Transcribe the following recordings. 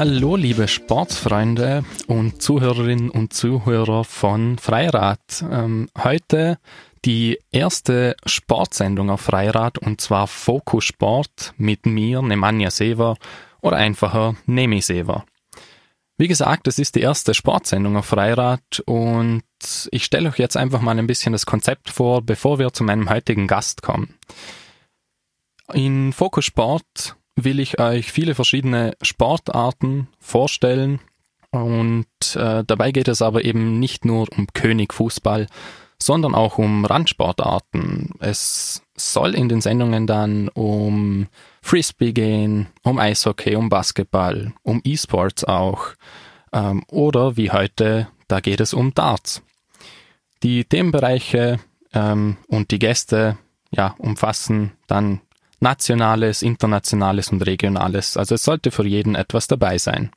Hallo liebe Sportsfreunde und Zuhörerinnen und Zuhörer von Freirad. Ähm, heute die erste Sportsendung auf Freirad und zwar Fokus Sport mit mir, Nemanja Sever oder einfacher Nemi Sever. Wie gesagt, es ist die erste Sportsendung auf Freirad und ich stelle euch jetzt einfach mal ein bisschen das Konzept vor, bevor wir zu meinem heutigen Gast kommen. In Fokus Sport will ich euch viele verschiedene Sportarten vorstellen und äh, dabei geht es aber eben nicht nur um König Fußball, sondern auch um Randsportarten. Es soll in den Sendungen dann um Frisbee gehen, um Eishockey, um Basketball, um E-Sports auch. Ähm, oder wie heute, da geht es um Darts. Die Themenbereiche ähm, und die Gäste ja, umfassen dann nationales, internationales und regionales. Also es sollte für jeden etwas dabei sein.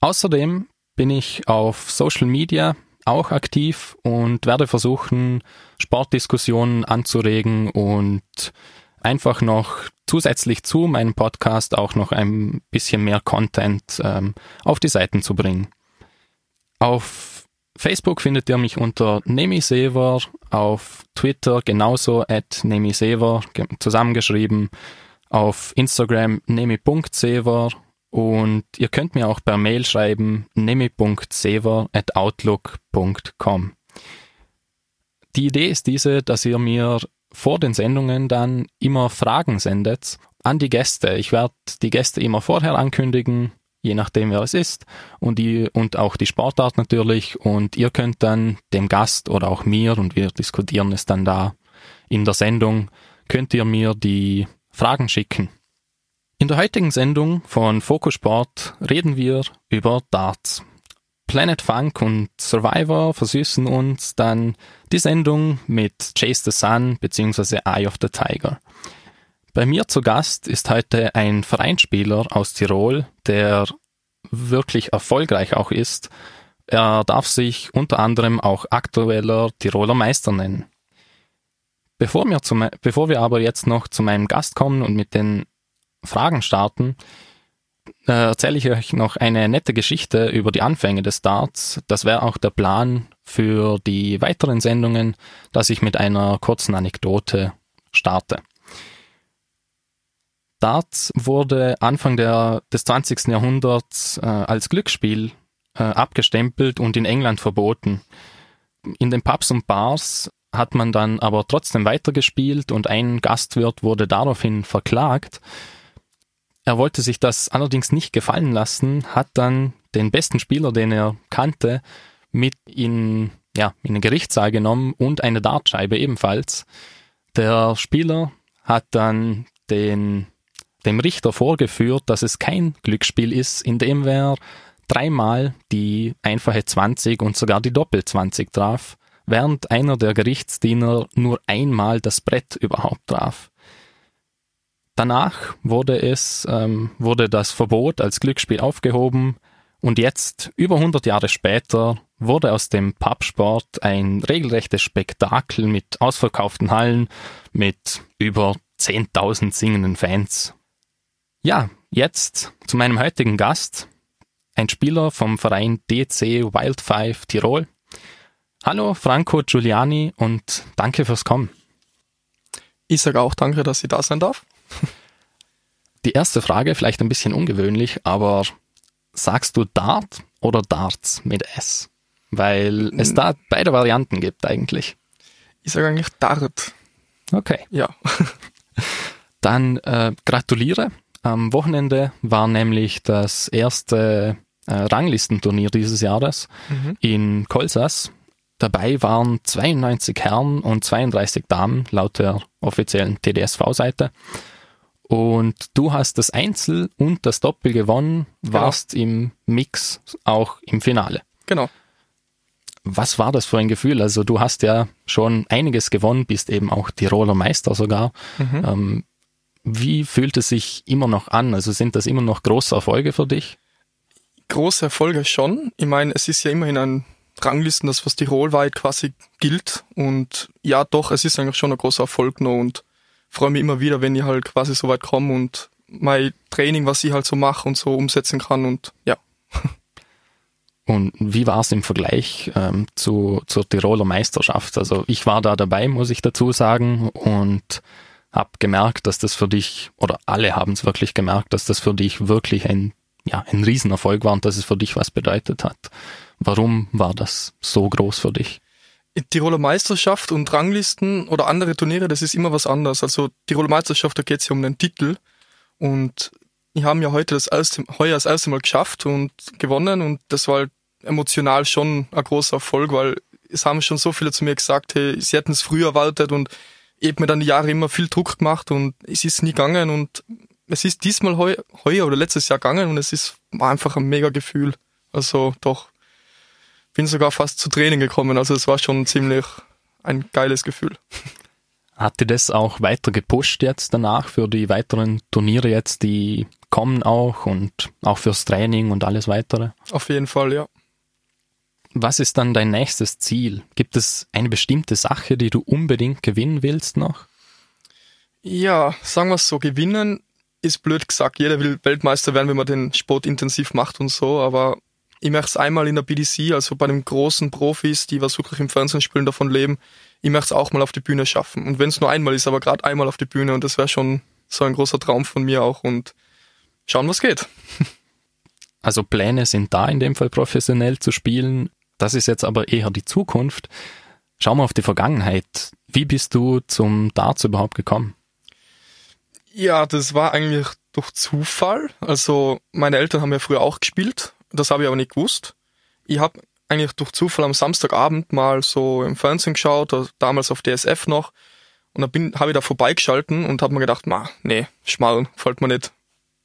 Außerdem bin ich auf Social Media auch aktiv und werde versuchen, Sportdiskussionen anzuregen und einfach noch zusätzlich zu meinem Podcast auch noch ein bisschen mehr Content ähm, auf die Seiten zu bringen. Auf Facebook findet ihr mich unter Nemisever, auf Twitter genauso at Nemisever zusammengeschrieben, auf Instagram nemi.sever und ihr könnt mir auch per Mail schreiben nemi.sever at outlook.com. Die Idee ist diese, dass ihr mir vor den Sendungen dann immer Fragen sendet an die Gäste. Ich werde die Gäste immer vorher ankündigen, je nachdem wer es ist und die und auch die Sportart natürlich und ihr könnt dann dem Gast oder auch mir und wir diskutieren es dann da in der Sendung könnt ihr mir die Fragen schicken. In der heutigen Sendung von Focus Sport reden wir über Darts. Planet Funk und Survivor versüßen uns dann die Sendung mit Chase the Sun bzw. Eye of the Tiger. Bei mir zu Gast ist heute ein Vereinsspieler aus Tirol, der wirklich erfolgreich auch ist. Er darf sich unter anderem auch aktueller Tiroler Meister nennen. Bevor wir, zum, bevor wir aber jetzt noch zu meinem Gast kommen und mit den Fragen starten, äh, erzähle ich euch noch eine nette Geschichte über die Anfänge des Darts. Das wäre auch der Plan für die weiteren Sendungen, dass ich mit einer kurzen Anekdote starte. Darts wurde Anfang der, des 20. Jahrhunderts äh, als Glücksspiel äh, abgestempelt und in England verboten. In den Pubs und Bars hat man dann aber trotzdem weitergespielt und ein Gastwirt wurde daraufhin verklagt. Er wollte sich das allerdings nicht gefallen lassen, hat dann den besten Spieler, den er kannte, mit in, ja, in den Gerichtssaal genommen und eine Dartscheibe ebenfalls. Der Spieler hat dann den, dem Richter vorgeführt, dass es kein Glücksspiel ist, in dem er dreimal die einfache 20 und sogar die Doppel 20 traf, während einer der Gerichtsdiener nur einmal das Brett überhaupt traf. Danach wurde es, ähm, wurde das Verbot als Glücksspiel aufgehoben und jetzt, über 100 Jahre später, wurde aus dem Pubsport ein regelrechtes Spektakel mit ausverkauften Hallen, mit über 10.000 singenden Fans. Ja, jetzt zu meinem heutigen Gast, ein Spieler vom Verein DC Wild Five Tirol. Hallo Franco Giuliani und danke fürs Kommen. Ich sage auch danke, dass ich da sein darf. Die erste Frage, vielleicht ein bisschen ungewöhnlich, aber sagst du Dart oder Darts mit S? Weil es da beide Varianten gibt eigentlich. Ich sage eigentlich Dart. Okay. Ja. Dann äh, gratuliere. Am Wochenende war nämlich das erste äh, Ranglistenturnier dieses Jahres mhm. in Kolsas. Dabei waren 92 Herren und 32 Damen laut der offiziellen TDSV-Seite. Und du hast das Einzel und das Doppel gewonnen, genau. warst genau. im Mix auch im Finale. Genau. Was war das für ein Gefühl? Also du hast ja schon einiges gewonnen, bist eben auch Tiroler Meister sogar. Mhm. Ähm, wie fühlt es sich immer noch an? Also sind das immer noch große Erfolge für dich? Große Erfolge schon. Ich meine, es ist ja immerhin ein Ranglisten, das was tirolweit quasi gilt. Und ja, doch, es ist eigentlich schon ein großer Erfolg noch und freue mich immer wieder, wenn ich halt quasi so weit komme und mein Training, was ich halt so mache und so umsetzen kann und ja. Und wie war es im Vergleich ähm, zu, zur Tiroler Meisterschaft? Also ich war da dabei, muss ich dazu sagen, und habe gemerkt, dass das für dich, oder alle haben es wirklich gemerkt, dass das für dich wirklich ein, ja, ein Riesenerfolg war und dass es für dich was bedeutet hat. Warum war das so groß für dich? Tiroler Meisterschaft und Ranglisten oder andere Turniere, das ist immer was anderes. Also Tiroler Meisterschaft, da geht es ja um den Titel. Und wir haben ja heute das erste, heuer das erste Mal geschafft und gewonnen und das war halt emotional schon ein großer Erfolg, weil es haben schon so viele zu mir gesagt, hey, sie hätten es früher erwartet und eben mir dann die Jahre immer viel Druck gemacht und es ist nie gegangen und es ist diesmal heu, heuer oder letztes Jahr gegangen und es ist war einfach ein mega Gefühl. Also doch, bin sogar fast zu Training gekommen, also es war schon ziemlich ein geiles Gefühl. Hat dir das auch weiter gepusht jetzt danach für die weiteren Turniere jetzt, die kommen auch und auch fürs Training und alles weitere? Auf jeden Fall, ja. Was ist dann dein nächstes Ziel? Gibt es eine bestimmte Sache, die du unbedingt gewinnen willst noch? Ja, sagen wir es so, gewinnen ist blöd gesagt. Jeder will Weltmeister werden, wenn man den Sport intensiv macht und so, aber ich möchte es einmal in der BDC, also bei den großen Profis, die was wirklich im Fernsehen spielen, davon leben, ich möchte es auch mal auf die Bühne schaffen. Und wenn es nur einmal ist, aber gerade einmal auf die Bühne und das wäre schon so ein großer Traum von mir auch und schauen, was geht. Also Pläne sind da, in dem Fall professionell zu spielen. Das ist jetzt aber eher die Zukunft. Schauen wir auf die Vergangenheit. Wie bist du zum Darts überhaupt gekommen? Ja, das war eigentlich durch Zufall. Also meine Eltern haben ja früher auch gespielt. Das habe ich aber nicht gewusst. Ich habe eigentlich durch Zufall am Samstagabend mal so im Fernsehen geschaut, damals auf DSF noch. Und da bin, habe ich da vorbeigeschalten und habe mir gedacht, ma, nee, schmal, fällt mir nicht.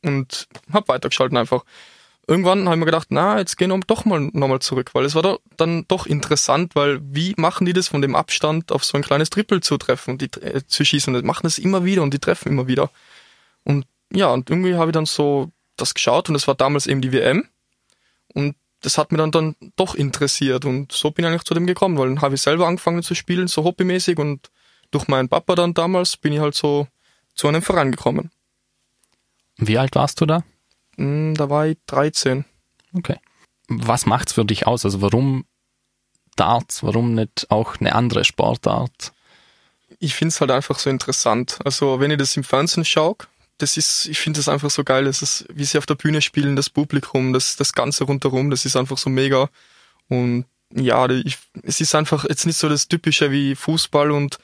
Und habe weitergeschalten einfach irgendwann habe ich mir gedacht, na, jetzt gehen wir doch mal nochmal zurück, weil es war doch, dann doch interessant, weil wie machen die das von dem Abstand auf so ein kleines Triple zu treffen, die, äh, zu schießen? Und die machen das immer wieder und die treffen immer wieder. Und ja, und irgendwie habe ich dann so das geschaut und es war damals eben die WM und das hat mir dann, dann doch interessiert und so bin ich eigentlich zu dem gekommen, weil dann habe ich selber angefangen zu spielen, so hobbymäßig und durch meinen Papa dann damals bin ich halt so zu einem Verein gekommen. Wie alt warst du da? Hm, da war ich 13. Okay. Was macht's für dich aus? Also warum Darts? Warum nicht auch eine andere Sportart? Ich finde es halt einfach so interessant. Also wenn ich das im Fernsehen schaue, das ist, ich finde das einfach so geil. Das ist, wie sie auf der Bühne spielen, das Publikum, das, das Ganze rundherum, das ist einfach so mega. Und ja, ich, es ist einfach jetzt nicht so das Typische wie Fußball und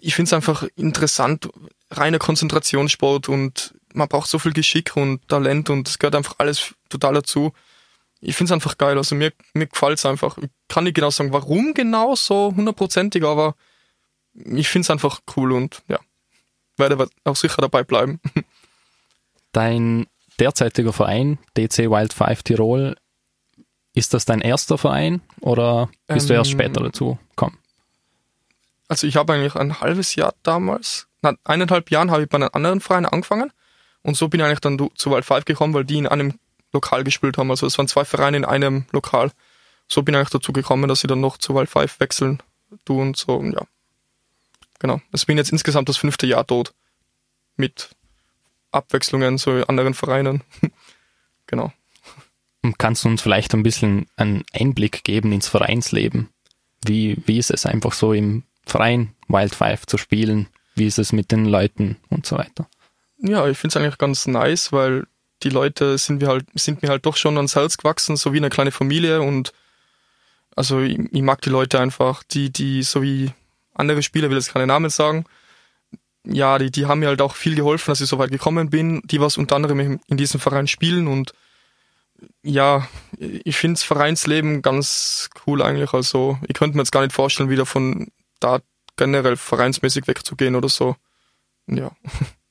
ich finde es einfach interessant, reiner Konzentrationssport und man braucht so viel Geschick und Talent und es gehört einfach alles total dazu. Ich finde es einfach geil, also mir, mir gefällt es einfach. Ich kann nicht genau sagen, warum genau so hundertprozentig, aber ich finde es einfach cool und ja, werde auch sicher dabei bleiben. Dein derzeitiger Verein, DC Wild 5 Tirol, ist das dein erster Verein oder bist ähm, du erst ähm, später dazu gekommen? Also ich habe eigentlich ein halbes Jahr damals, na, eineinhalb Jahren habe ich bei einem anderen Verein angefangen und so bin ich eigentlich dann zu Wild 5 gekommen, weil die in einem Lokal gespielt haben. Also es waren zwei Vereine in einem Lokal. So bin ich eigentlich dazu gekommen, dass ich dann noch zu Wild 5 wechseln tue und so, und ja. Genau. Es bin jetzt insgesamt das fünfte Jahr dort. Mit Abwechslungen zu anderen Vereinen. genau. Kannst du uns vielleicht ein bisschen einen Einblick geben ins Vereinsleben? Wie, wie ist es einfach so im Verein Wild Five zu spielen? Wie ist es mit den Leuten und so weiter? Ja, ich finde es eigentlich ganz nice, weil die Leute sind mir halt, sind mir halt doch schon ans Herz gewachsen, so wie eine kleine Familie und also ich, ich mag die Leute einfach, die, die, so wie andere Spieler, will jetzt keine Namen sagen, ja, die, die haben mir halt auch viel geholfen, dass ich so weit gekommen bin, die was unter anderem in diesem Verein spielen und ja, ich finde das Vereinsleben ganz cool eigentlich. Also ich könnte mir jetzt gar nicht vorstellen, wieder von da generell vereinsmäßig wegzugehen oder so. Ja.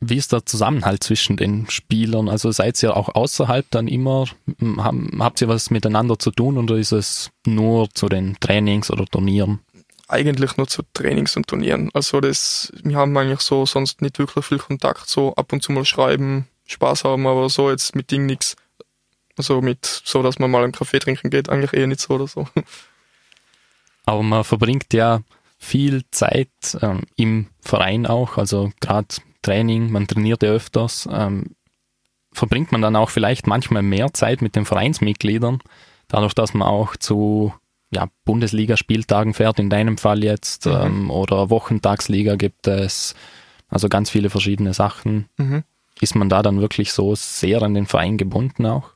Wie ist der Zusammenhalt zwischen den Spielern? Also seid ihr auch außerhalb dann immer, habt ihr was miteinander zu tun oder ist es nur zu den Trainings oder Turnieren? Eigentlich nur zu Trainings und Turnieren. Also das, wir haben eigentlich so sonst nicht wirklich viel Kontakt, so ab und zu mal schreiben, Spaß haben, aber so jetzt mit Ding nichts. Also mit so, dass man mal einen Kaffee trinken geht, eigentlich eher nicht so oder so. Aber man verbringt ja viel Zeit ähm, im Verein auch, also gerade Training, man trainiert ja öfters, ähm, verbringt man dann auch vielleicht manchmal mehr Zeit mit den Vereinsmitgliedern, dadurch, dass man auch zu ja, Bundesliga-Spieltagen fährt, in deinem Fall jetzt, mhm. ähm, oder Wochentagsliga gibt es, also ganz viele verschiedene Sachen. Mhm. Ist man da dann wirklich so sehr an den Verein gebunden auch?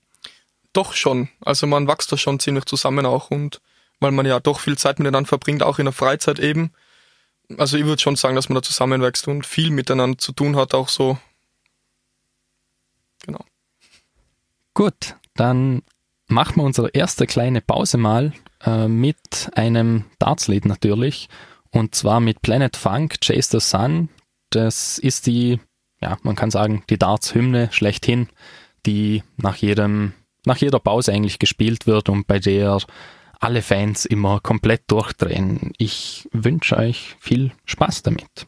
Doch schon. Also man wächst da schon ziemlich zusammen auch und weil man ja doch viel Zeit miteinander verbringt, auch in der Freizeit eben. Also ich würde schon sagen, dass man da zusammenwächst und viel miteinander zu tun hat, auch so. Genau. Gut, dann machen wir unsere erste kleine Pause mal äh, mit einem Dartslied natürlich. Und zwar mit Planet Funk, Chase the Sun. Das ist die, ja, man kann sagen, die Darts-Hymne schlechthin, die nach jedem, nach jeder Pause eigentlich gespielt wird und bei der alle Fans immer komplett durchdrehen. Ich wünsche euch viel Spaß damit.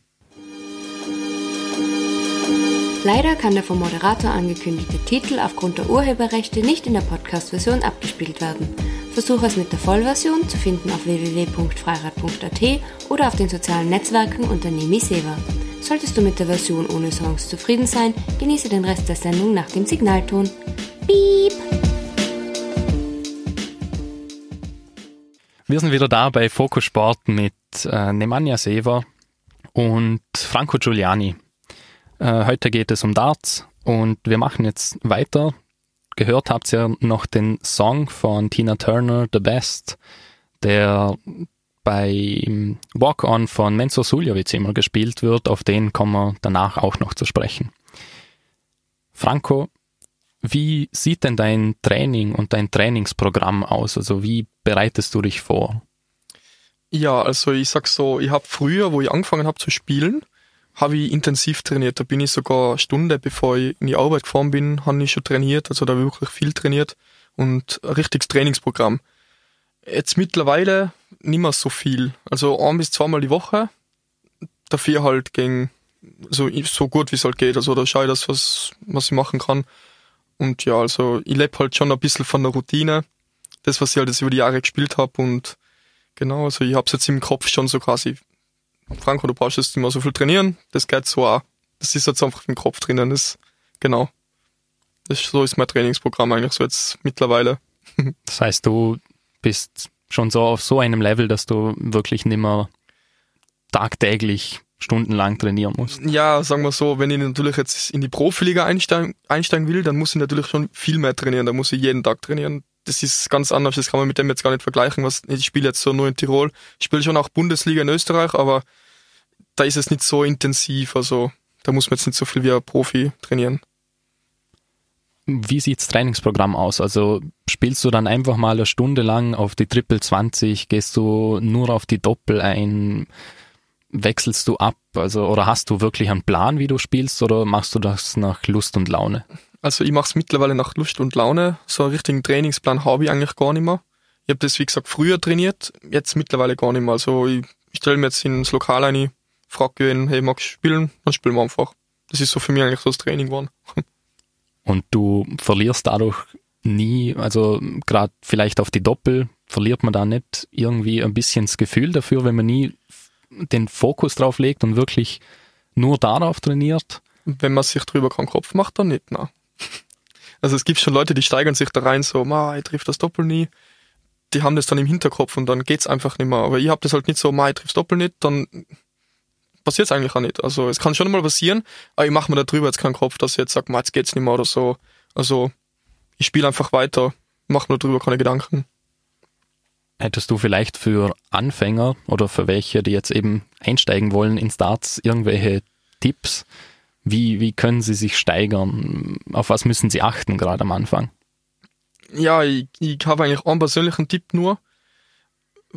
Leider kann der vom Moderator angekündigte Titel aufgrund der Urheberrechte nicht in der Podcast-Version abgespielt werden. Versuche es mit der Vollversion zu finden auf www.freirad.at oder auf den sozialen Netzwerken unter Nemi Seva. Solltest du mit der Version ohne Songs zufrieden sein, genieße den Rest der Sendung nach dem Signalton. Piep! Wir sind wieder da bei Focus Sport mit äh, Nemanja Sever und Franco Giuliani. Äh, heute geht es um Darts und wir machen jetzt weiter. Gehört habt ihr noch den Song von Tina Turner, The Best, der bei Walk On von Menzo Suljovic immer gespielt wird. Auf den kommen wir danach auch noch zu sprechen. Franco, wie sieht denn dein Training und dein Trainingsprogramm aus? Also wie bereitest du dich vor? Ja, also ich sag so, ich habe früher, wo ich angefangen habe zu spielen, habe ich intensiv trainiert. Da bin ich sogar eine Stunde, bevor ich in die Arbeit gefahren bin, habe ich schon trainiert. Also da wirklich viel trainiert und ein richtiges Trainingsprogramm. Jetzt mittlerweile nicht mehr so viel. Also ein bis zweimal die Woche. Dafür halt gegen so, so gut wie es halt geht. Also da schaue ich das, was, was ich machen kann. Und ja, also ich lebe halt schon ein bisschen von der Routine. Das, was ich halt jetzt über die Jahre gespielt habe. Und genau, also ich habe es jetzt im Kopf schon so quasi Franco, du brauchst jetzt immer so viel trainieren, das geht so auch. Das ist jetzt einfach im Kopf drinnen, das, genau. Das, so ist mein Trainingsprogramm eigentlich so jetzt mittlerweile. Das heißt, du bist schon so auf so einem Level, dass du wirklich nicht mehr tagtäglich stundenlang trainieren musst. Ja, sagen wir so, wenn ich natürlich jetzt in die Profiliga einsteigen, einsteigen will, dann muss ich natürlich schon viel mehr trainieren. Da muss ich jeden Tag trainieren. Das ist ganz anders, das kann man mit dem jetzt gar nicht vergleichen. Was, ich spiele jetzt so nur in Tirol. Ich spiele schon auch Bundesliga in Österreich, aber da ist es nicht so intensiv, also da muss man jetzt nicht so viel wie ein Profi trainieren. Wie sieht's Trainingsprogramm aus? Also spielst du dann einfach mal eine Stunde lang auf die Triple 20, gehst du nur auf die Doppel ein, wechselst du ab, also oder hast du wirklich einen Plan, wie du spielst, oder machst du das nach Lust und Laune? Also ich mache es mittlerweile nach Lust und Laune. So einen richtigen Trainingsplan habe ich eigentlich gar nicht mehr. Ich habe das, wie gesagt, früher trainiert, jetzt mittlerweile gar nicht mehr. Also ich, ich stelle mir jetzt ins Lokal ein, frage ihn, hey, magst du spielen? Dann spielen wir einfach. Das ist so für mich eigentlich so das Training geworden. Und du verlierst dadurch nie, also gerade vielleicht auf die Doppel, verliert man da nicht irgendwie ein bisschen das Gefühl dafür, wenn man nie den Fokus drauf legt und wirklich nur darauf trainiert? Wenn man sich drüber keinen Kopf macht, dann nicht, na. Also es gibt schon Leute, die steigern sich da rein, so, ma, ich triff das Doppel nie. Die haben das dann im Hinterkopf und dann geht's einfach nicht mehr. Aber ich habe das halt nicht so, ma, ich triff's Doppel nicht, dann passiert es eigentlich auch nicht. Also es kann schon mal passieren, aber ich mache mir darüber jetzt keinen Kopf, dass ich jetzt sage, jetzt geht's nicht mehr oder so. Also ich spiele einfach weiter, mache mir darüber keine Gedanken. Hättest du vielleicht für Anfänger oder für welche, die jetzt eben einsteigen wollen in Starts, irgendwelche Tipps? Wie, wie können sie sich steigern? Auf was müssen sie achten, gerade am Anfang? Ja, ich, ich habe eigentlich einen persönlichen Tipp nur.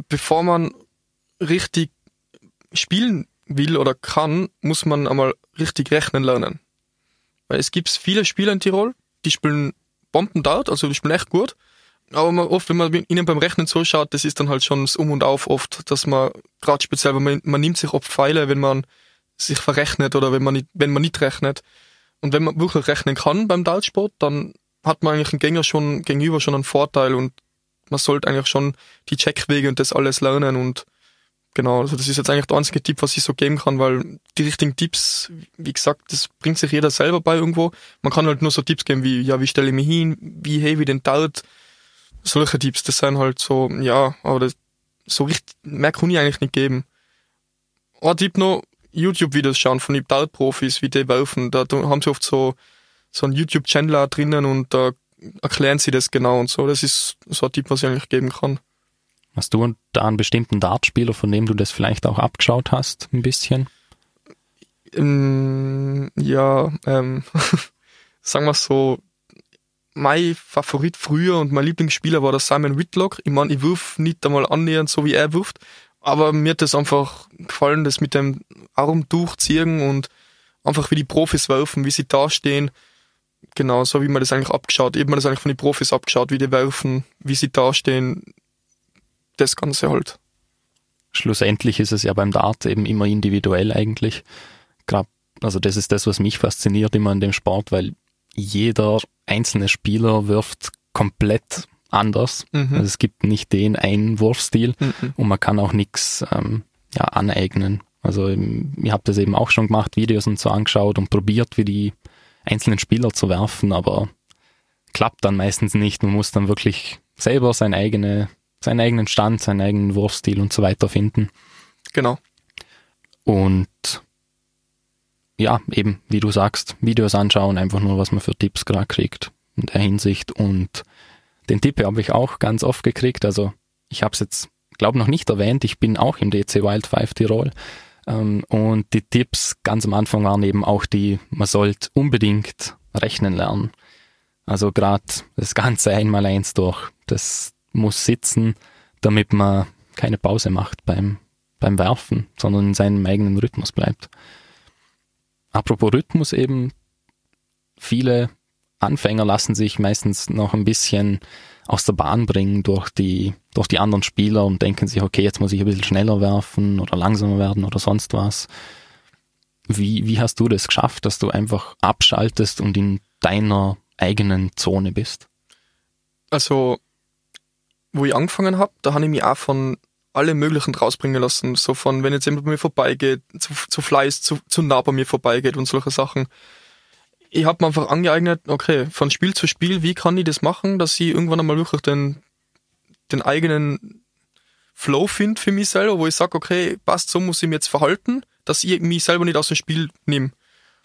Bevor man richtig spielen will oder kann, muss man einmal richtig rechnen lernen. Weil es gibt viele Spieler in Tirol, die spielen Bomben dort, also die spielen echt gut. Aber oft, wenn man ihnen beim Rechnen zuschaut, das ist dann halt schon das Um und Auf oft, dass man, gerade speziell, man, man nimmt sich oft Pfeile, wenn man sich verrechnet oder wenn man nicht, wenn man nicht rechnet. Und wenn man wirklich rechnen kann beim Dartsport, dann hat man eigentlich einen Gänger schon gegenüber schon einen Vorteil und man sollte eigentlich schon die Checkwege und das alles lernen und Genau, also das ist jetzt eigentlich der einzige Tipp, was ich so geben kann, weil die richtigen Tipps, wie gesagt, das bringt sich jeder selber bei irgendwo. Man kann halt nur so Tipps geben wie, ja, wie stelle ich mich hin, wie hey, wie den dauert. Solche Tipps, das sind halt so, ja, aber das, so richtig, mehr kann ich eigentlich nicht geben. Ein Tipp noch, YouTube-Videos schauen von den Profis, wie die werfen. Da haben sie oft so, so einen YouTube-Channel drinnen und da erklären sie das genau und so. Das ist so ein Tipp, was ich eigentlich geben kann. Hast du da einen bestimmten Dartspieler, von dem du das vielleicht auch abgeschaut hast, ein bisschen? Ähm, ja, ähm, sagen wir so, mein Favorit früher und mein Lieblingsspieler war der Simon Whitlock. Ich meine, ich wirf nicht einmal annähernd so wie er wirft, aber mir hat das einfach gefallen, das mit dem Arm durchziehen und einfach wie die Profis werfen, wie sie da stehen. Genau, so wie man das eigentlich abgeschaut. Habe mir das eigentlich von den Profis abgeschaut, wie die werfen, wie sie da stehen das Ganze halt. Schlussendlich ist es ja beim Dart eben immer individuell eigentlich. Also das ist das, was mich fasziniert immer an dem Sport, weil jeder einzelne Spieler wirft komplett anders. Mhm. Also es gibt nicht den einen Wurfstil mhm. und man kann auch nichts ähm, ja, aneignen. Also ich habe das eben auch schon gemacht, Videos und so angeschaut und probiert, wie die einzelnen Spieler zu werfen, aber klappt dann meistens nicht. Man muss dann wirklich selber seine eigene seinen eigenen Stand, seinen eigenen Wurfstil und so weiter finden. Genau. Und ja, eben, wie du sagst, Videos anschauen, einfach nur, was man für Tipps gerade kriegt in der Hinsicht. Und den Tipp habe ich auch ganz oft gekriegt. Also ich habe es jetzt, glaube noch nicht erwähnt, ich bin auch im DC Wild 5 Tirol. Ähm, und die Tipps ganz am Anfang waren eben auch die, man sollte unbedingt rechnen lernen. Also gerade das ganze Einmaleins durch. Das, muss sitzen, damit man keine Pause macht beim, beim Werfen, sondern in seinem eigenen Rhythmus bleibt. Apropos Rhythmus eben, viele Anfänger lassen sich meistens noch ein bisschen aus der Bahn bringen durch die, durch die anderen Spieler und denken sich, okay, jetzt muss ich ein bisschen schneller werfen oder langsamer werden oder sonst was. Wie, wie hast du das geschafft, dass du einfach abschaltest und in deiner eigenen Zone bist? Also wo ich angefangen habe, da habe ich mich auch von alle möglichen rausbringen lassen. So von, wenn jetzt jemand bei mir vorbeigeht, zu, zu Fleiß, zu, zu nah bei mir vorbeigeht und solche Sachen. Ich habe mir einfach angeeignet, okay, von Spiel zu Spiel, wie kann ich das machen, dass ich irgendwann einmal wirklich den, den eigenen Flow finde für mich selber, wo ich sage, okay, passt, so muss ich mich jetzt verhalten, dass ich mich selber nicht aus dem Spiel nehme.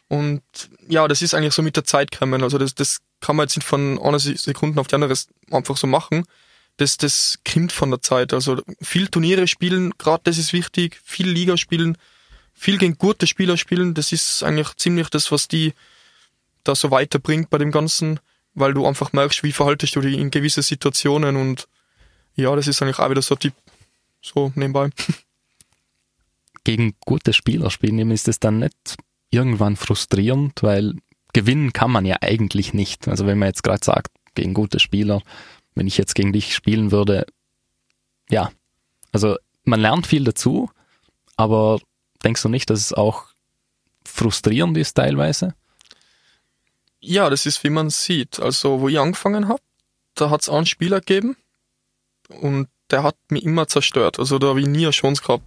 Und ja, das ist eigentlich so mit der Zeit gekommen. Also das, das kann man jetzt nicht von einer Sekunde auf die andere einfach so machen das, das kommt von der Zeit. Also viel Turniere spielen, gerade das ist wichtig, viel Liga spielen, viel gegen gute Spieler spielen, das ist eigentlich ziemlich das, was die da so weiterbringt bei dem Ganzen, weil du einfach merkst, wie verhaltest du dich in gewisse Situationen und ja, das ist eigentlich auch wieder so Tipp, so nebenbei. Gegen gute Spieler spielen, ist es dann nicht irgendwann frustrierend, weil gewinnen kann man ja eigentlich nicht. Also wenn man jetzt gerade sagt, gegen gute Spieler, wenn ich jetzt gegen dich spielen würde, ja, also man lernt viel dazu, aber denkst du nicht, dass es auch frustrierend ist teilweise? Ja, das ist wie man sieht. Also wo ich angefangen habe, da hat es einen Spieler gegeben und der hat mich immer zerstört. Also da habe ich nie eine Chance gehabt.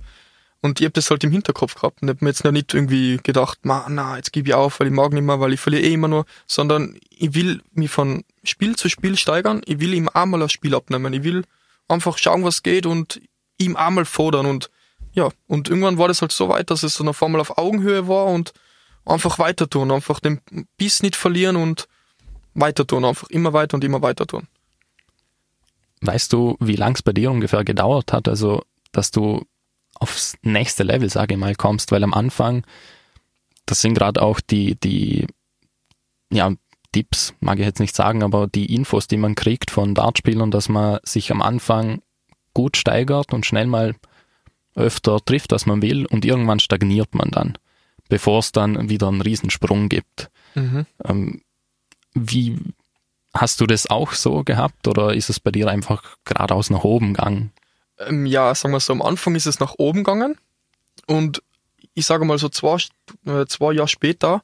Und ich habe das halt im Hinterkopf gehabt und habe mir jetzt noch nicht irgendwie gedacht, na, jetzt gebe ich auf, weil ich mag nicht mehr, weil ich verliere eh immer nur, sondern ich will mich von Spiel zu Spiel steigern, ich will ihm einmal das Spiel abnehmen, ich will einfach schauen, was geht und ihm einmal fordern. Und ja, und irgendwann war das halt so weit, dass es dann auf einmal auf Augenhöhe war und einfach weiter tun, einfach den Biss nicht verlieren und weiter tun, einfach immer weiter und immer weiter tun. Weißt du, wie lang es bei dir ungefähr gedauert hat, also dass du aufs nächste Level, sage ich mal, kommst, weil am Anfang, das sind gerade auch die, die, ja, Tipps, mag ich jetzt nicht sagen, aber die Infos, die man kriegt von Dartspielern, dass man sich am Anfang gut steigert und schnell mal öfter trifft, was man will und irgendwann stagniert man dann, bevor es dann wieder einen Riesensprung gibt. Mhm. Ähm, wie hast du das auch so gehabt oder ist es bei dir einfach geradeaus nach oben gegangen? Ähm, ja, sagen wir so, am Anfang ist es nach oben gegangen und ich sage mal so zwei, äh, zwei Jahre später,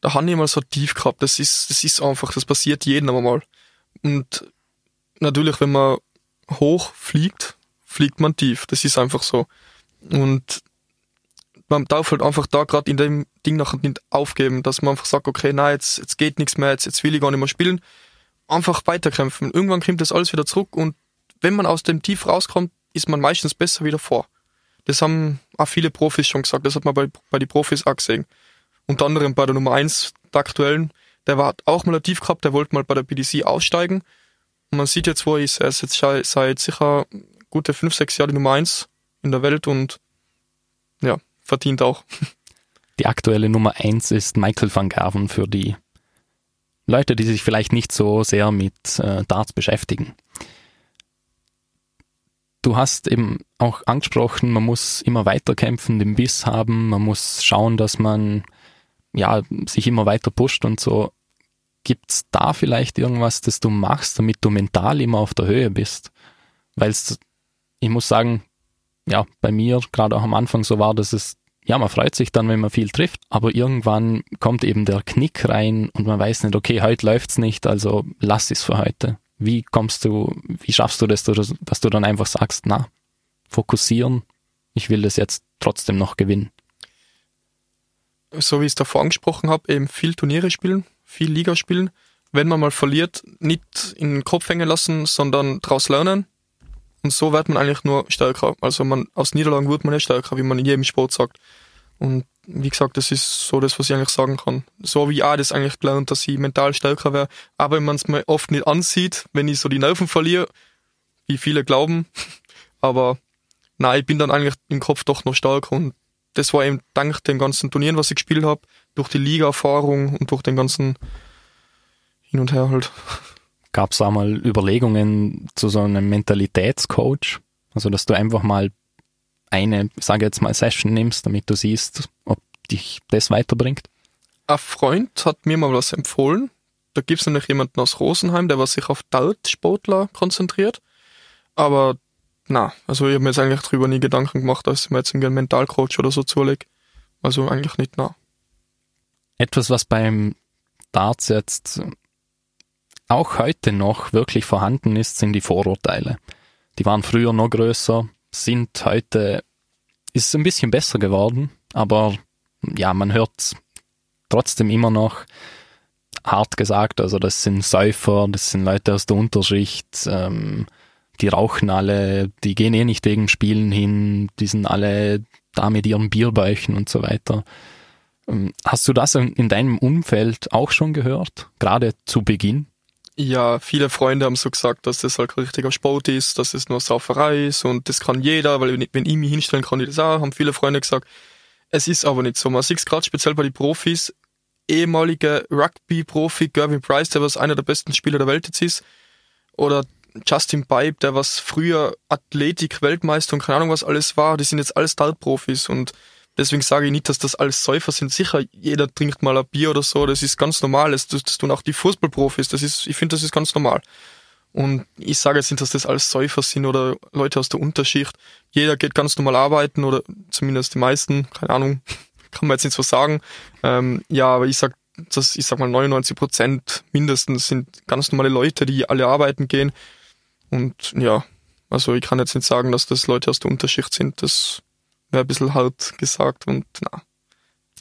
da habe ich mal so tief gehabt. Das ist, das ist einfach, das passiert jedem einmal. Und natürlich, wenn man hoch fliegt, fliegt man tief. Das ist einfach so. Und man darf halt einfach da gerade in dem Ding nachher nicht aufgeben, dass man einfach sagt, okay, nein, jetzt, jetzt geht nichts mehr, jetzt, jetzt will ich gar nicht mehr spielen. Einfach weiterkämpfen. Irgendwann kommt das alles wieder zurück und wenn man aus dem Tief rauskommt, ist man meistens besser wieder vor. Das haben auch viele Profis schon gesagt, das hat man bei, bei den Profis auch gesehen. Unter anderem bei der Nummer eins der aktuellen, der war auch mal ein Tief gehabt, der wollte mal bei der BDC aussteigen. Und man sieht jetzt, wo er ist. Er ist jetzt seit sicher gute fünf, sechs Jahre die Nummer eins in der Welt und ja, verdient auch. Die aktuelle Nummer eins ist Michael van Gerven für die Leute, die sich vielleicht nicht so sehr mit äh, Darts beschäftigen. Du hast eben auch angesprochen, man muss immer weiter kämpfen, den Biss haben, man muss schauen, dass man ja sich immer weiter pusht und so. Gibt's da vielleicht irgendwas, das du machst, damit du mental immer auf der Höhe bist? Weil ich muss sagen, ja, bei mir gerade auch am Anfang so war, dass es, ja, man freut sich dann, wenn man viel trifft, aber irgendwann kommt eben der Knick rein und man weiß nicht, okay, heute läuft's nicht, also lass es für heute. Wie kommst du, wie schaffst du das, dass du dann einfach sagst, na, fokussieren, ich will das jetzt trotzdem noch gewinnen? So wie ich es davor angesprochen habe, eben viel Turniere spielen, viel Liga spielen. Wenn man mal verliert, nicht in den Kopf hängen lassen, sondern daraus lernen und so wird man eigentlich nur stärker. Also man, aus Niederlagen wird man ja stärker, wie man in jedem Sport sagt. Und wie gesagt, das ist so das, was ich eigentlich sagen kann. So wie ich auch das eigentlich gelernt, dass ich mental stärker wäre. Aber wenn man es mir oft nicht ansieht, wenn ich so die Nerven verliere, wie viele glauben. Aber nein, ich bin dann eigentlich im Kopf doch noch stärker. Und das war eben dank den ganzen Turnieren, was ich gespielt habe, durch die Liga-Erfahrung und durch den ganzen Hin und Her halt. Gab es auch mal Überlegungen zu so einem Mentalitätscoach? Also, dass du einfach mal eine, sage jetzt mal, Session nimmst, damit du siehst, ob dich das weiterbringt? Ein Freund hat mir mal was empfohlen. Da gibt es nämlich jemanden aus Rosenheim, der was sich auf Dart-Sportler konzentriert. Aber na, also ich habe mir jetzt eigentlich darüber nie Gedanken gemacht, dass ich mir jetzt einen Mentalcoach oder so zulege. Also eigentlich nicht na. Etwas, was beim Darts jetzt auch heute noch wirklich vorhanden ist, sind die Vorurteile. Die waren früher noch größer, sind heute, ist ein bisschen besser geworden, aber ja, man hört trotzdem immer noch hart gesagt, also das sind Säufer, das sind Leute aus der Unterschicht, ähm, die rauchen alle, die gehen eh nicht wegen Spielen hin, die sind alle da mit ihren Bierbäuchen und so weiter. Ähm, hast du das in deinem Umfeld auch schon gehört, gerade zu Beginn? Ja, viele Freunde haben so gesagt, dass das halt richtiger Sport ist, dass es nur Sauferei ist und das kann jeder, weil wenn ich mich hinstellen kann, ich das auch, haben viele Freunde gesagt. Es ist aber nicht so. Man sieht es gerade speziell bei den Profis, ehemalige Rugby-Profi Gervin Price, der was einer der besten Spieler der Welt jetzt ist, oder Justin Bibe, der was früher Athletik-Weltmeister und keine Ahnung was alles war, die sind jetzt alles Start-Profis und Deswegen sage ich nicht, dass das alles Säufer sind. Sicher, jeder trinkt mal ein Bier oder so, das ist ganz normal. Das, das tun auch die Fußballprofis. Das ist, ich finde, das ist ganz normal. Und ich sage jetzt nicht, dass das alles Säufer sind oder Leute aus der Unterschicht. Jeder geht ganz normal arbeiten oder zumindest die meisten, keine Ahnung, kann man jetzt nicht so sagen. Ähm, ja, aber ich sag, dass, ich sag mal 99 Prozent mindestens sind ganz normale Leute, die alle arbeiten gehen. Und ja, also ich kann jetzt nicht sagen, dass das Leute aus der Unterschicht sind. Das wäre ein bisschen hart gesagt und na.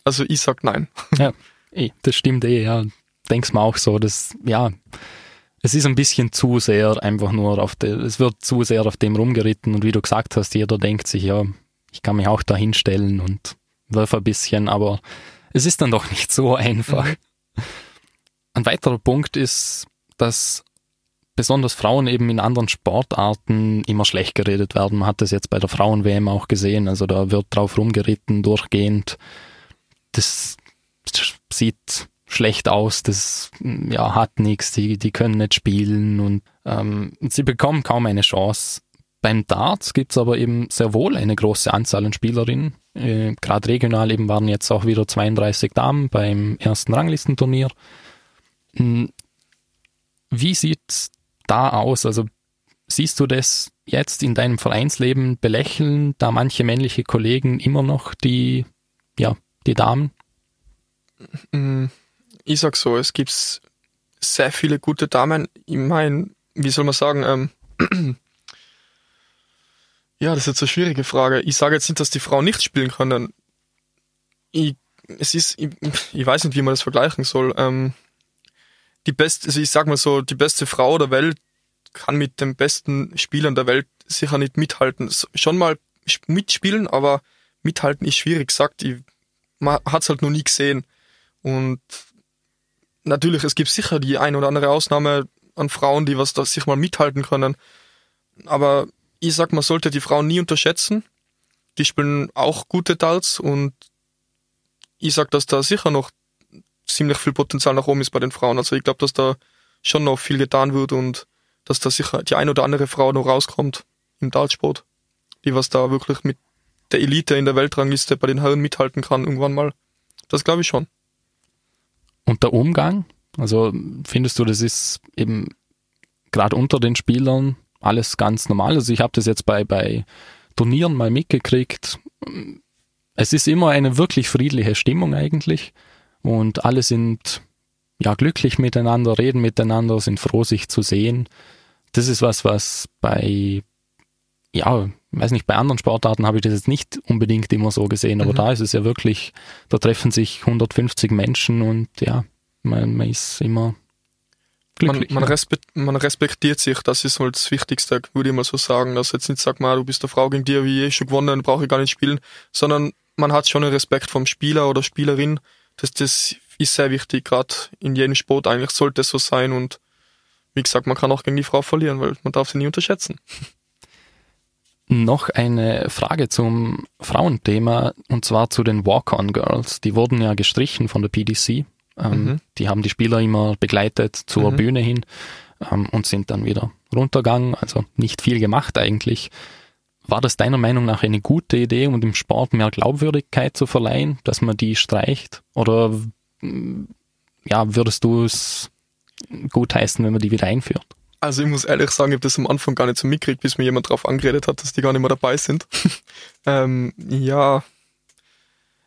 Also ich sag nein. Ja, eh, das stimmt eh, ja. Denk's mal auch so, dass, ja, es ist ein bisschen zu sehr einfach nur auf der, es wird zu sehr auf dem rumgeritten und wie du gesagt hast, jeder denkt sich, ja, ich kann mich auch da hinstellen und wirf ein bisschen, aber es ist dann doch nicht so einfach. Mhm. Ein weiterer Punkt ist, dass besonders Frauen eben in anderen Sportarten immer schlecht geredet werden. Man hat das jetzt bei der Frauen-WM auch gesehen. Also da wird drauf rumgeritten, durchgehend. Das sieht schlecht aus, das ja, hat nichts, die, die können nicht spielen und ähm, sie bekommen kaum eine Chance. Beim Darts gibt's aber eben sehr wohl eine große Anzahl an Spielerinnen. Äh, Gerade regional eben waren jetzt auch wieder 32 Damen beim ersten Ranglistenturnier. Hm, wie sieht da aus? Also siehst du das jetzt in deinem Vereinsleben belächeln, da manche männliche Kollegen immer noch die, ja, die Damen? Mm, ich sag so, es gibt sehr viele gute Damen. Ich meine, wie soll man sagen, ähm, Ja, das ist jetzt eine schwierige Frage. Ich sage jetzt nicht, dass die Frauen nicht spielen können. Ich, es ist, ich, ich weiß nicht, wie man das vergleichen soll. Ähm, die beste, also ich sag mal so, die beste Frau der Welt kann mit den besten Spielern der Welt sicher nicht mithalten. Schon mal mitspielen, aber mithalten ist schwierig gesagt. Ich, man hat's halt noch nie gesehen. Und natürlich, es gibt sicher die ein oder andere Ausnahme an Frauen, die was da sich mal mithalten können. Aber ich sag, man sollte die Frauen nie unterschätzen. Die spielen auch gute Darts und ich sag, dass da sicher noch ziemlich viel Potenzial nach oben ist bei den Frauen. Also ich glaube, dass da schon noch viel getan wird und dass da sicher die ein oder andere Frau noch rauskommt im Dartsport, die was da wirklich mit der Elite in der Weltrangliste bei den Herren mithalten kann irgendwann mal. Das glaube ich schon. Und der Umgang? Also findest du, das ist eben gerade unter den Spielern alles ganz normal? Also ich habe das jetzt bei, bei Turnieren mal mitgekriegt. Es ist immer eine wirklich friedliche Stimmung eigentlich und alle sind ja glücklich miteinander, reden miteinander, sind froh, sich zu sehen. Das ist was, was bei ja, weiß nicht, bei anderen Sportarten habe ich das jetzt nicht unbedingt immer so gesehen, aber mhm. da ist es ja wirklich, da treffen sich 150 Menschen und ja, man, man ist immer glücklich. Man, man, respekt, man respektiert sich, das ist halt das Wichtigste, würde ich mal so sagen, dass jetzt nicht sagt, mal, du bist eine Frau gegen dir, wie ich schon gewonnen, brauche ich gar nicht spielen, sondern man hat schon einen Respekt vom Spieler oder Spielerin, das, das ist sehr wichtig, gerade in jedem Sport eigentlich sollte es so sein und wie gesagt, man kann auch gegen die Frau verlieren, weil man darf sie nie unterschätzen. Noch eine Frage zum Frauenthema und zwar zu den Walk-on-Girls. Die wurden ja gestrichen von der PDC. Ähm, mhm. Die haben die Spieler immer begleitet zur mhm. Bühne hin ähm, und sind dann wieder runtergegangen. Also nicht viel gemacht eigentlich. War das deiner Meinung nach eine gute Idee, um dem Sport mehr Glaubwürdigkeit zu verleihen, dass man die streicht? Oder ja, würdest du es gut heißen, wenn man die wieder einführt? Also ich muss ehrlich sagen, ich habe das am Anfang gar nicht so mitgekriegt, bis mir jemand drauf angeredet hat, dass die gar nicht mehr dabei sind. ähm, ja,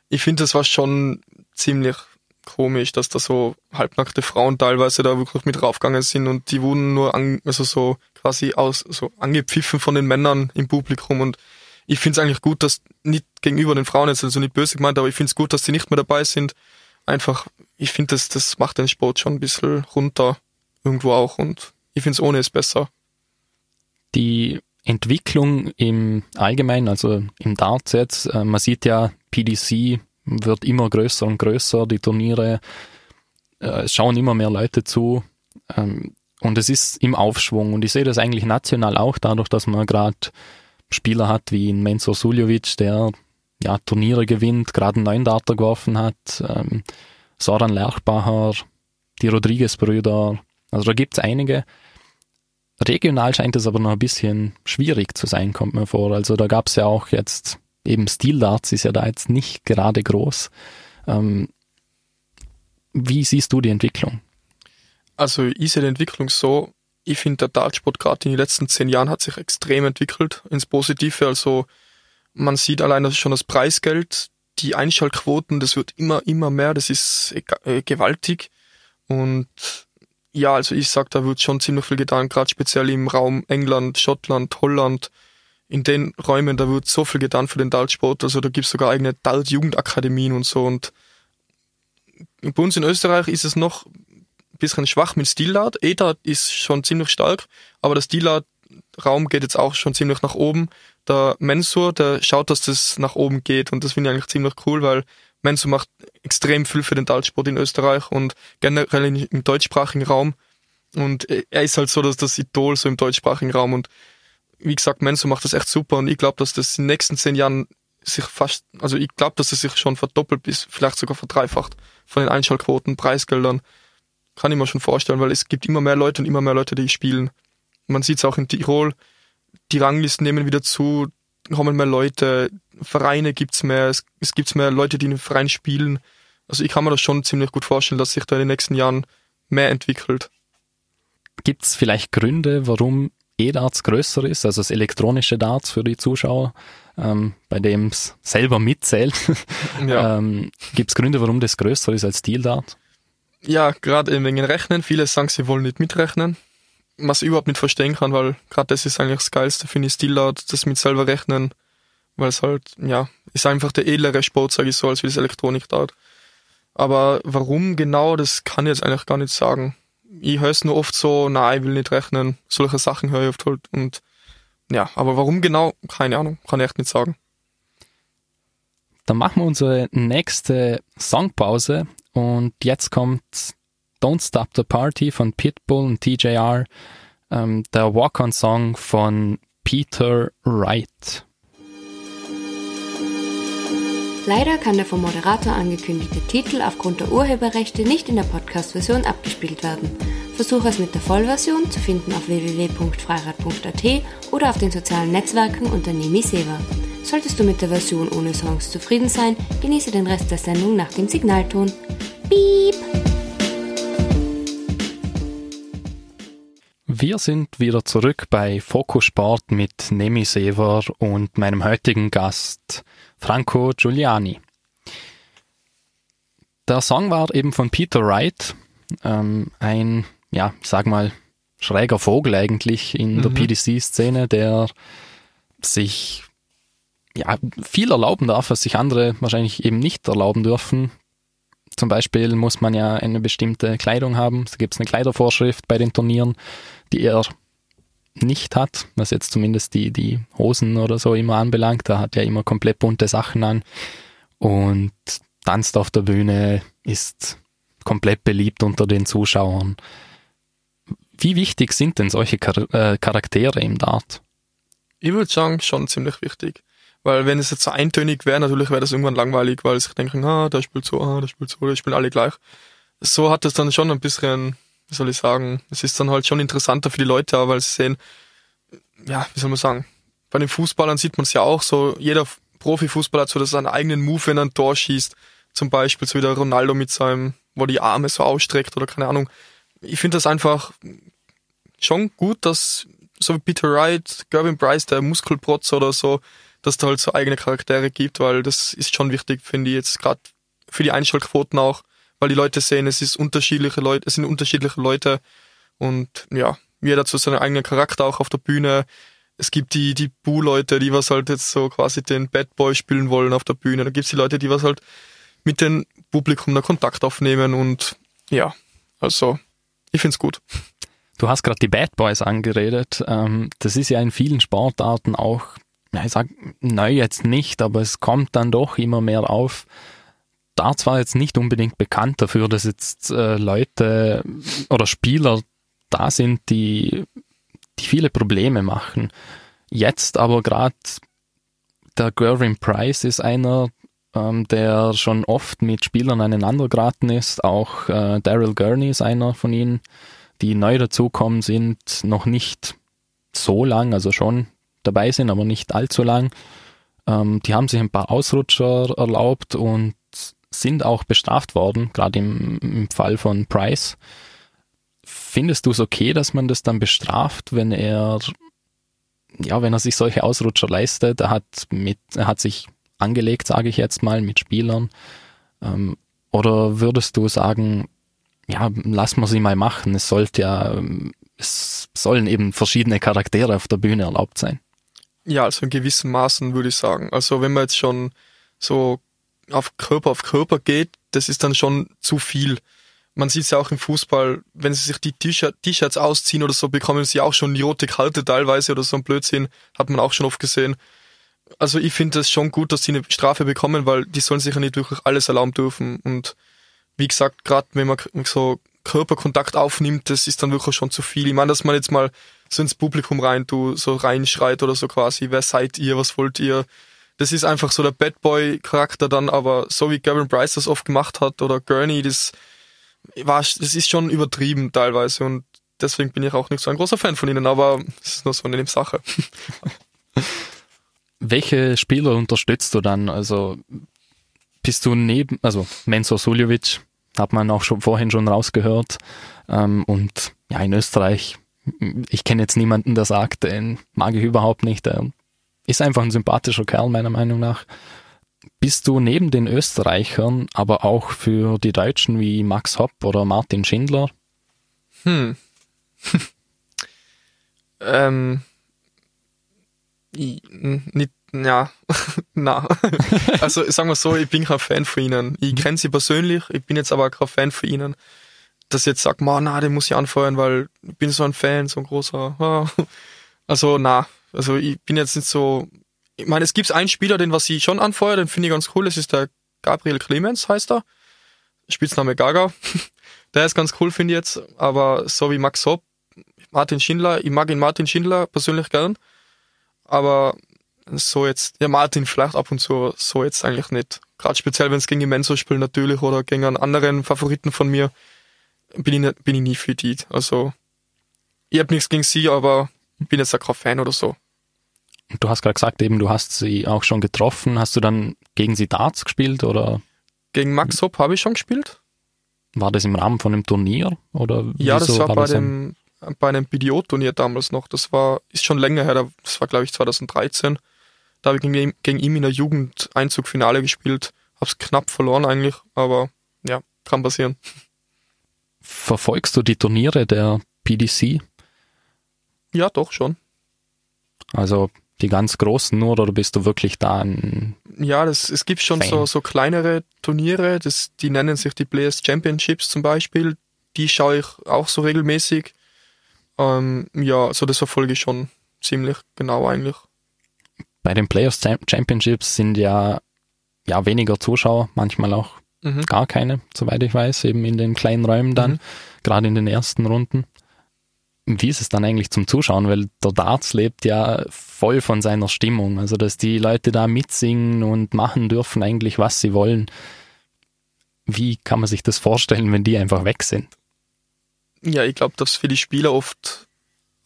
ich finde, das war schon ziemlich komisch, dass da so halbnackte Frauen teilweise da wirklich mit draufgegangen sind und die wurden nur an, also so quasi aus so angepfiffen von den Männern im Publikum und ich finde es eigentlich gut, dass nicht gegenüber den Frauen jetzt also nicht böse gemeint, aber ich finde es gut, dass die nicht mehr dabei sind. Einfach, ich finde, das, das macht den Sport schon ein bisschen runter irgendwo auch und ich finde es ohne es besser. Die Entwicklung im Allgemeinen, also im Darts jetzt, äh, man sieht ja, PDC wird immer größer und größer, die Turniere, äh, es schauen immer mehr Leute zu ähm, und es ist im Aufschwung und ich sehe das eigentlich national auch dadurch, dass man gerade Spieler hat wie Mensur Suljovic, der ja Turniere gewinnt, gerade einen neuen Darter geworfen hat, ähm, Soran Lerchbacher, die Rodriguez-Brüder, also da gibt's einige Regional scheint es aber noch ein bisschen schwierig zu sein, kommt mir vor. Also da gab es ja auch jetzt, eben Steel Darts ist ja da jetzt nicht gerade groß. Ähm, wie siehst du die Entwicklung? Also ich sehe die Entwicklung so, ich finde der Dartsport gerade in den letzten zehn Jahren hat sich extrem entwickelt ins Positive. Also man sieht allein schon das Preisgeld, die Einschaltquoten, das wird immer, immer mehr, das ist äh, gewaltig. Und ja, also ich sag, da wird schon ziemlich viel getan, gerade speziell im Raum England, Schottland, Holland. In den Räumen, da wird so viel getan für den Dartsport. Also da gibt's sogar eigene Dart-Jugendakademien und so. Und bei uns in Österreich ist es noch bisschen schwach mit Stilart. ETA ist schon ziemlich stark, aber der Stilart-Raum geht jetzt auch schon ziemlich nach oben. Der Mensur, der schaut, dass das nach oben geht und das finde ich eigentlich ziemlich cool, weil Menzo macht extrem viel für den Dartsport in Österreich und generell im deutschsprachigen Raum. Und er ist halt so dass das Idol so im deutschsprachigen Raum. Und wie gesagt, Menzo macht das echt super und ich glaube, dass das in den nächsten zehn Jahren sich fast, also ich glaube, dass es sich schon verdoppelt bis vielleicht sogar verdreifacht von den Einschaltquoten, Preisgeldern. Kann ich mir schon vorstellen, weil es gibt immer mehr Leute und immer mehr Leute, die spielen. Man sieht es auch in Tirol, die Ranglisten nehmen wieder zu, kommen mehr Leute, Vereine gibt's mehr, es, es gibt mehr Leute, die in den Verein spielen. Also ich kann mir das schon ziemlich gut vorstellen, dass sich da in den nächsten Jahren mehr entwickelt. Gibt's vielleicht Gründe, warum E-Darts größer ist, also das elektronische Darts für die Zuschauer, ähm, bei dem es selber mitzählt? Ja. ähm, Gibt Gründe, warum das größer ist als Steel Dart? Ja, gerade wegen Rechnen. Viele sagen, sie wollen nicht mitrechnen. was ich überhaupt nicht verstehen kann, weil gerade das ist eigentlich das Geilste, finde ich, Stillart, das mit selber rechnen, weil es halt, ja, ist einfach der edlere Sport, sage ich so, als wie das Elektronik dort. Aber warum genau, das kann ich jetzt eigentlich gar nicht sagen. Ich höre es nur oft so, nein, ich will nicht rechnen, solche Sachen höre ich oft halt und ja, aber warum genau, keine Ahnung, kann ich echt nicht sagen. Dann machen wir unsere nächste Songpause und jetzt kommt Don't Stop the Party von Pitbull und TJR, ähm, der Walk-on-Song von Peter Wright. Leider kann der vom Moderator angekündigte Titel aufgrund der Urheberrechte nicht in der Podcast-Version abgespielt werden. Versuche es mit der Vollversion zu finden auf www.freirad.at oder auf den sozialen Netzwerken unter Nemi Seva. Solltest du mit der Version ohne Songs zufrieden sein, genieße den Rest der Sendung nach dem Signalton. Piep! Wir sind wieder zurück bei Fokus Sport mit Nemi Sever und meinem heutigen Gast Franco Giuliani. Der Song war eben von Peter Wright, ähm, ein, ja, sag mal, schräger Vogel eigentlich in mhm. der PDC-Szene, der sich ja, viel erlauben darf, was sich andere wahrscheinlich eben nicht erlauben dürfen. Zum Beispiel muss man ja eine bestimmte Kleidung haben. Es gibt eine Kleidervorschrift bei den Turnieren, die er nicht hat, was jetzt zumindest die, die Hosen oder so immer anbelangt. Da hat er immer komplett bunte Sachen an und tanzt auf der Bühne, ist komplett beliebt unter den Zuschauern. Wie wichtig sind denn solche äh, Charaktere im Dart? Ich würde sagen, schon ziemlich wichtig. Weil wenn es jetzt so eintönig wäre, natürlich wäre das irgendwann langweilig, weil sie denken, ah, der spielt so, ah, der spielt so, der spielen alle gleich. So hat es dann schon ein bisschen wie soll ich sagen, es ist dann halt schon interessanter für die Leute, weil sie sehen, ja, wie soll man sagen, bei den Fußballern sieht man es ja auch so, jeder Profifußballer hat so seinen eigenen Move, wenn er ein Tor schießt, zum Beispiel so wie der Ronaldo mit seinem, wo die Arme so ausstreckt oder keine Ahnung. Ich finde das einfach schon gut, dass so wie Peter Wright, Gervin Bryce, der Muskelprotz oder so, dass da halt so eigene Charaktere gibt, weil das ist schon wichtig, finde ich jetzt gerade für die Einschaltquoten auch, weil die Leute sehen, es ist unterschiedliche Leute, es sind unterschiedliche Leute und ja, jeder zu seinem eigenen Charakter auch auf der Bühne. Es gibt die, die Boo-Leute, die was halt jetzt so quasi den Bad Boy spielen wollen auf der Bühne. Da gibt's die Leute, die was halt mit dem Publikum da Kontakt aufnehmen und ja, also ich find's gut. Du hast gerade die Bad Boys angeredet. Ähm, das ist ja in vielen Sportarten auch, ja, ich sag neu jetzt nicht, aber es kommt dann doch immer mehr auf, Darts war jetzt nicht unbedingt bekannt dafür, dass jetzt äh, Leute oder Spieler da sind, die, die viele Probleme machen. Jetzt aber gerade der Gervin Price ist einer, ähm, der schon oft mit Spielern aneinander geraten ist. Auch äh, Daryl Gurney ist einer von ihnen, die neu dazukommen sind, noch nicht so lang, also schon dabei sind, aber nicht allzu lang. Ähm, die haben sich ein paar Ausrutscher erlaubt und sind auch bestraft worden, gerade im, im Fall von Price. Findest du es okay, dass man das dann bestraft, wenn er, ja, wenn er sich solche Ausrutscher leistet? Er hat mit, er hat sich angelegt, sage ich jetzt mal, mit Spielern. Ähm, oder würdest du sagen, ja, lass wir sie mal machen. Es sollte ja, es sollen eben verschiedene Charaktere auf der Bühne erlaubt sein. Ja, also in gewissen Maßen würde ich sagen. Also wenn man jetzt schon so auf Körper auf Körper geht, das ist dann schon zu viel. Man sieht es ja auch im Fußball, wenn sie sich die T-Shirts ausziehen oder so, bekommen sie auch schon die rote Karte teilweise oder so ein Blödsinn, hat man auch schon oft gesehen. Also ich finde es schon gut, dass sie eine Strafe bekommen, weil die sollen sich ja nicht wirklich alles erlauben dürfen. Und wie gesagt, gerade wenn man so Körperkontakt aufnimmt, das ist dann wirklich schon zu viel. Ich meine, dass man jetzt mal so ins Publikum rein, du so reinschreit oder so quasi, wer seid ihr, was wollt ihr? das ist einfach so der Bad Boy Charakter dann, aber so wie Gavin Bryce das oft gemacht hat oder Gurney, das war, das ist schon übertrieben teilweise und deswegen bin ich auch nicht so ein großer Fan von ihnen, aber es ist nur so eine Sache. Welche Spieler unterstützt du dann? Also bist du neben, also Mensur Suljovic hat man auch schon vorhin schon rausgehört ähm, und ja in Österreich, ich kenne jetzt niemanden, der sagt, den mag ich überhaupt nicht, der ist einfach ein sympathischer Kerl, meiner Meinung nach. Bist du neben den Österreichern aber auch für die Deutschen wie Max Hopp oder Martin Schindler? Hm. Ähm, nicht, ja, na. also sagen wir so, ich bin kein Fan von ihnen. Ich kenne sie persönlich, ich bin jetzt aber kein Fan von ihnen. Dass ich jetzt sagt, man, na, den muss ich anfeuern, weil ich bin so ein Fan, so ein großer. Also na, also ich bin jetzt nicht so. Ich meine, es gibt einen Spieler, den was ich schon anfeuere, den finde ich ganz cool. Das ist der Gabriel Clemens, heißt er. Spitzname Gaga. der ist ganz cool, finde ich jetzt. Aber so wie Max Hopp, Martin Schindler, ich mag ihn Martin Schindler persönlich gern. Aber so jetzt, ja Martin vielleicht ab und zu, so jetzt eigentlich nicht. Gerade speziell, wenn es gegen die Menso spielt natürlich oder gegen einen anderen Favoriten von mir, bin ich, nicht, bin ich nie für die. Also ich habe nichts gegen sie, aber bin jetzt auch kein Fan oder so. Du hast gerade gesagt, eben du hast sie auch schon getroffen. Hast du dann gegen sie Darts gespielt oder? Gegen Max Hopp habe ich schon gespielt. War das im Rahmen von einem Turnier oder? Ja, das war, war bei das dem bei einem BDO-Turnier damals noch. Das war ist schon länger her. Das war glaube ich 2013. Da habe ich gegen, gegen ihn in der Jugend Einzugfinale gespielt. Hab's knapp verloren eigentlich, aber ja, kann passieren. Verfolgst du die Turniere der PDC? Ja, doch schon. Also die ganz großen nur oder bist du wirklich da ein Ja, das, es gibt schon so, so kleinere Turniere, das, die nennen sich die Players Championships zum Beispiel. Die schaue ich auch so regelmäßig. Ähm, ja, so das verfolge ich schon ziemlich genau eigentlich. Bei den Players Championships sind ja, ja weniger Zuschauer, manchmal auch mhm. gar keine, soweit ich weiß, eben in den kleinen Räumen dann, mhm. gerade in den ersten Runden wie ist es dann eigentlich zum Zuschauen? Weil der Darts lebt ja voll von seiner Stimmung. Also, dass die Leute da mitsingen und machen dürfen eigentlich, was sie wollen. Wie kann man sich das vorstellen, wenn die einfach weg sind? Ja, ich glaube, dass für die Spieler oft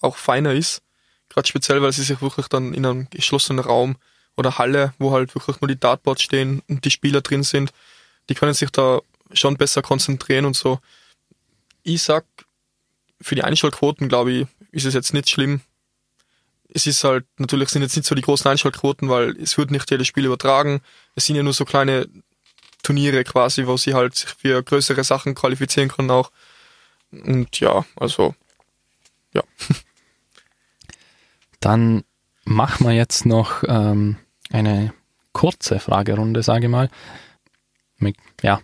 auch feiner ist. Gerade speziell, weil sie sich wirklich dann in einem geschlossenen Raum oder Halle, wo halt wirklich nur die Dartboards stehen und die Spieler drin sind, die können sich da schon besser konzentrieren und so. Ich sag, für die Einschaltquoten, glaube ich, ist es jetzt nicht schlimm. Es ist halt, natürlich sind jetzt nicht so die großen Einschaltquoten, weil es wird nicht jedes Spiel übertragen. Es sind ja nur so kleine Turniere quasi, wo sie halt sich für größere Sachen qualifizieren können auch. Und ja, also, ja. Dann machen wir jetzt noch ähm, eine kurze Fragerunde, sage ich mal. Mit, ja,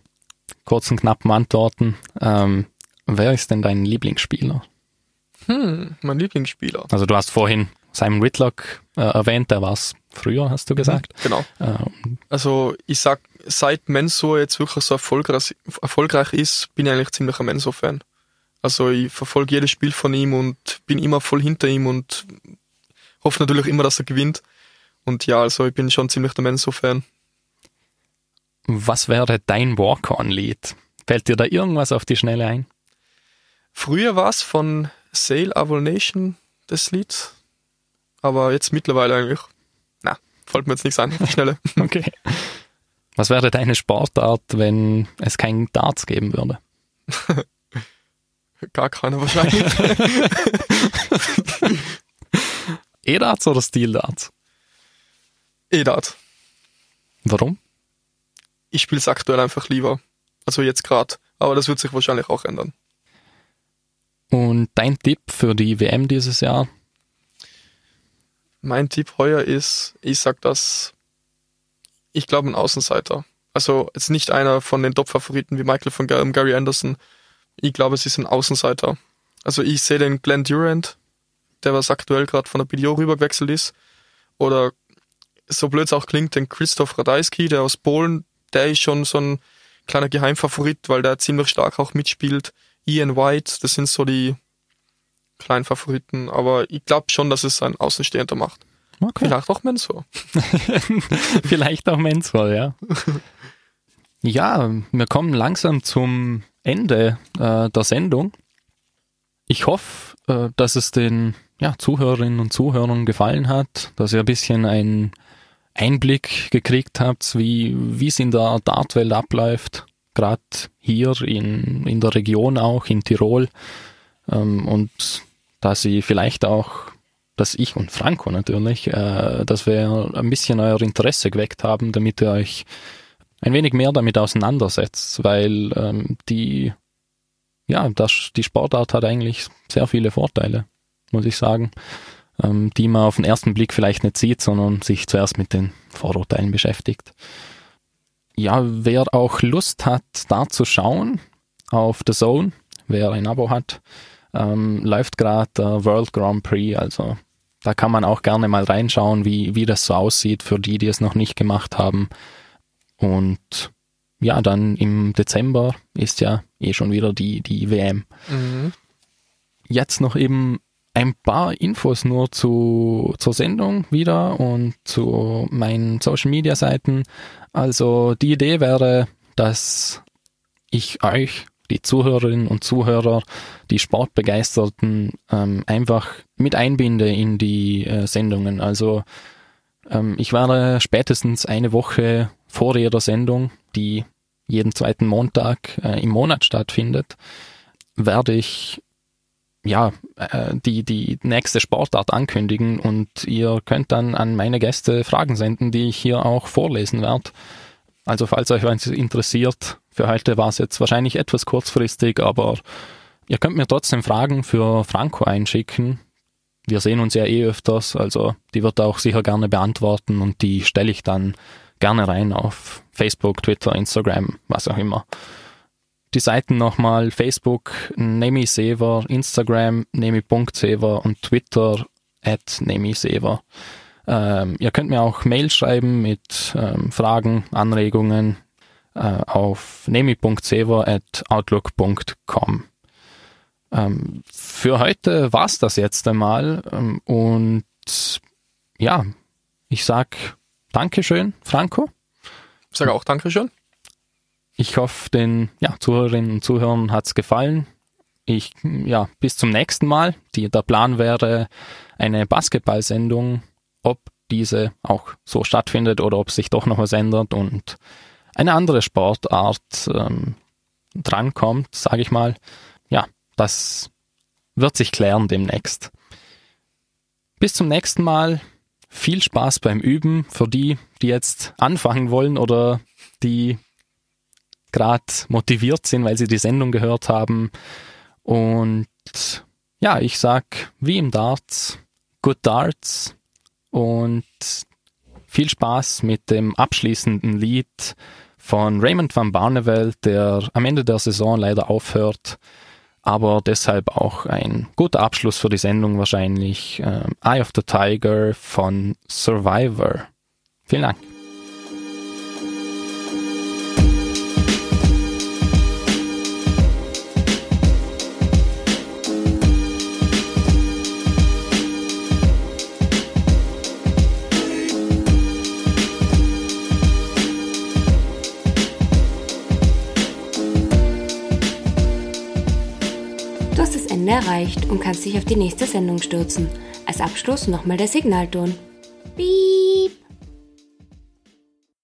kurzen, knappen Antworten. Ähm, Wer ist denn dein Lieblingsspieler? Hm, mein Lieblingsspieler. Also du hast vorhin Simon Whitlock äh, erwähnt, der war es früher, hast du mhm, gesagt. Genau. Ähm, also ich sag, seit Menso jetzt wirklich so erfolgreich, erfolgreich ist, bin ich eigentlich ziemlich ein Menso-Fan. Also ich verfolge jedes Spiel von ihm und bin immer voll hinter ihm und hoffe natürlich immer, dass er gewinnt. Und ja, also ich bin schon ziemlich der Menso-Fan. Was wäre dein Walk-On-Lied? Fällt dir da irgendwas auf die Schnelle ein? Früher war es von Sail Avol Nation das Lied, aber jetzt mittlerweile eigentlich, na, fällt mir jetzt nichts ein, Schnelle. okay. Was wäre deine Sportart, wenn es kein Darts geben würde? Gar keiner wahrscheinlich. E-Darts oder Steel-Darts? E-Dart. Warum? Ich spiele es aktuell einfach lieber. Also jetzt gerade. Aber das wird sich wahrscheinlich auch ändern. Und dein Tipp für die WM dieses Jahr? Mein Tipp heuer ist, ich sag das, ich glaube ein Außenseiter. Also jetzt nicht einer von den Top-Favoriten wie Michael von Gary Anderson. Ich glaube, es ist ein Außenseiter. Also ich sehe den Glenn Durant, der was aktuell gerade von der BDO rübergewechselt ist. Oder so blöd es auch klingt, den Christoph Radeisky, der aus Polen, der ist schon so ein kleiner Geheimfavorit, weil der ziemlich stark auch mitspielt. Ian White, das sind so die kleinen Favoriten, aber ich glaube schon, dass es ein Außenstehender macht. Okay. Vielleicht auch Mensur. Vielleicht auch Mensur, ja. ja, wir kommen langsam zum Ende äh, der Sendung. Ich hoffe, äh, dass es den ja, Zuhörerinnen und Zuhörern gefallen hat, dass ihr ein bisschen einen Einblick gekriegt habt, wie es in der Dartwelt abläuft gerade hier in, in der Region auch, in Tirol. Ähm, und da sie vielleicht auch, dass ich und Franco natürlich, äh, dass wir ein bisschen euer Interesse geweckt haben, damit ihr euch ein wenig mehr damit auseinandersetzt, weil ähm, die, ja, das, die Sportart hat eigentlich sehr viele Vorteile. muss ich sagen, ähm, die man auf den ersten Blick vielleicht nicht sieht, sondern sich zuerst mit den Vorurteilen beschäftigt. Ja, wer auch Lust hat, da zu schauen, auf The Zone, wer ein Abo hat, ähm, läuft gerade der World Grand Prix, also da kann man auch gerne mal reinschauen, wie, wie das so aussieht für die, die es noch nicht gemacht haben. Und ja, dann im Dezember ist ja eh schon wieder die, die WM. Mhm. Jetzt noch eben ein paar Infos nur zu, zur Sendung wieder und zu meinen Social Media Seiten. Also die Idee wäre, dass ich euch, die Zuhörerinnen und Zuhörer, die Sportbegeisterten, ähm, einfach mit einbinde in die äh, Sendungen. Also ähm, ich werde spätestens eine Woche vor jeder Sendung, die jeden zweiten Montag äh, im Monat stattfindet, werde ich ja, äh, die, die nächste Sportart ankündigen und ihr könnt dann an meine Gäste Fragen senden, die ich hier auch vorlesen werde. Also falls euch was interessiert, für heute war es jetzt wahrscheinlich etwas kurzfristig, aber ihr könnt mir trotzdem Fragen für Franco einschicken. Wir sehen uns ja eh öfters, also die wird er auch sicher gerne beantworten und die stelle ich dann gerne rein auf Facebook, Twitter, Instagram, was auch immer. Die Seiten nochmal Facebook nemisever, Instagram nemi.sever und Twitter at nemisever. Ähm, ihr könnt mir auch Mail schreiben mit ähm, Fragen, Anregungen äh, auf nemi.sever.outlook.com. Ähm, für heute war's das jetzt einmal ähm, und ja, ich sag Dankeschön, Franco. Ich sage auch Dankeschön. Ich hoffe, den ja, Zuhörerinnen und Zuhörern hat's gefallen. Ich, ja, bis zum nächsten Mal. Die, der Plan wäre eine Basketballsendung ob diese auch so stattfindet oder ob sich doch noch was ändert und eine andere Sportart ähm, drankommt, sage ich mal. Ja, das wird sich klären demnächst. Bis zum nächsten Mal. Viel Spaß beim Üben für die, die jetzt anfangen wollen oder die gerade motiviert sind, weil sie die Sendung gehört haben. Und ja, ich sag wie im Darts, good Darts und viel Spaß mit dem abschließenden Lied von Raymond van Barneveld, der am Ende der Saison leider aufhört, aber deshalb auch ein guter Abschluss für die Sendung wahrscheinlich. Äh, Eye of the Tiger von Survivor. Vielen Dank. Ende erreicht und kannst dich auf die nächste Sendung stürzen. Als Abschluss nochmal der Signalton. Piep.